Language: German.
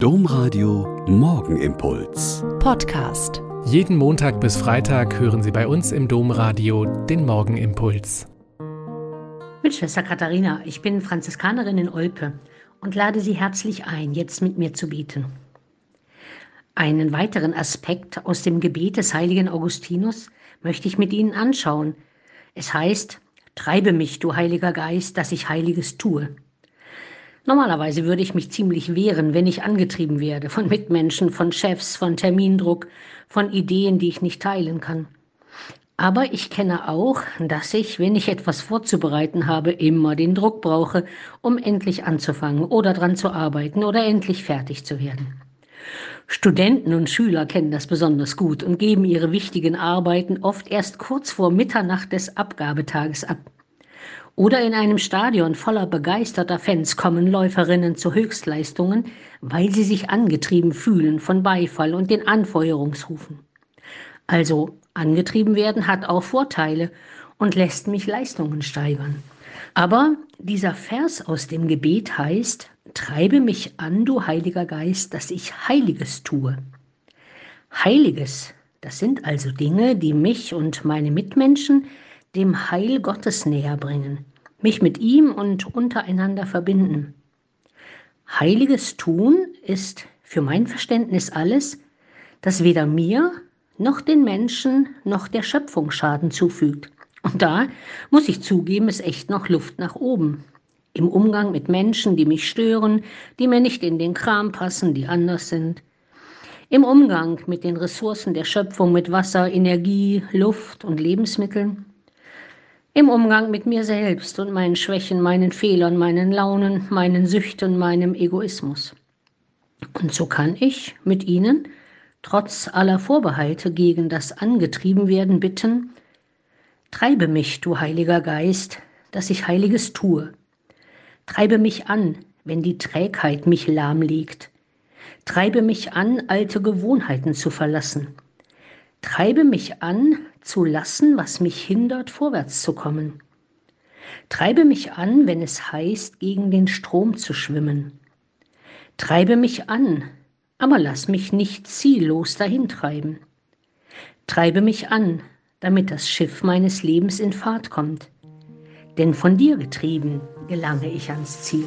Domradio Morgenimpuls. Podcast. Jeden Montag bis Freitag hören Sie bei uns im Domradio den Morgenimpuls. Mit Schwester Katharina, ich bin Franziskanerin in Olpe und lade Sie herzlich ein, jetzt mit mir zu beten. Einen weiteren Aspekt aus dem Gebet des heiligen Augustinus möchte ich mit Ihnen anschauen. Es heißt, Treibe mich, du Heiliger Geist, dass ich Heiliges tue. Normalerweise würde ich mich ziemlich wehren, wenn ich angetrieben werde von Mitmenschen, von Chefs, von Termindruck, von Ideen, die ich nicht teilen kann. Aber ich kenne auch, dass ich, wenn ich etwas vorzubereiten habe, immer den Druck brauche, um endlich anzufangen oder dran zu arbeiten oder endlich fertig zu werden. Studenten und Schüler kennen das besonders gut und geben ihre wichtigen Arbeiten oft erst kurz vor Mitternacht des Abgabetages ab. Oder in einem Stadion voller begeisterter Fans kommen Läuferinnen zu Höchstleistungen, weil sie sich angetrieben fühlen von Beifall und den Anfeuerungsrufen. Also angetrieben werden hat auch Vorteile und lässt mich Leistungen steigern. Aber dieser Vers aus dem Gebet heißt, Treibe mich an, du Heiliger Geist, dass ich Heiliges tue. Heiliges, das sind also Dinge, die mich und meine Mitmenschen dem Heil Gottes näher bringen, mich mit ihm und untereinander verbinden. Heiliges Tun ist für mein Verständnis alles, das weder mir noch den Menschen noch der Schöpfung Schaden zufügt. Und da muss ich zugeben, ist echt noch Luft nach oben. Im Umgang mit Menschen, die mich stören, die mir nicht in den Kram passen, die anders sind. Im Umgang mit den Ressourcen der Schöpfung, mit Wasser, Energie, Luft und Lebensmitteln im Umgang mit mir selbst und meinen Schwächen, meinen Fehlern, meinen Launen, meinen Süchten, meinem Egoismus. Und so kann ich mit Ihnen, trotz aller Vorbehalte gegen das Angetriebenwerden, bitten, treibe mich, du Heiliger Geist, dass ich Heiliges tue. Treibe mich an, wenn die Trägheit mich lahmlegt. Treibe mich an, alte Gewohnheiten zu verlassen. Treibe mich an, zu lassen, was mich hindert, vorwärts zu kommen. Treibe mich an, wenn es heißt, gegen den Strom zu schwimmen. Treibe mich an, aber lass mich nicht ziellos dahintreiben. Treibe mich an, damit das Schiff meines Lebens in Fahrt kommt. Denn von dir getrieben gelange ich ans Ziel.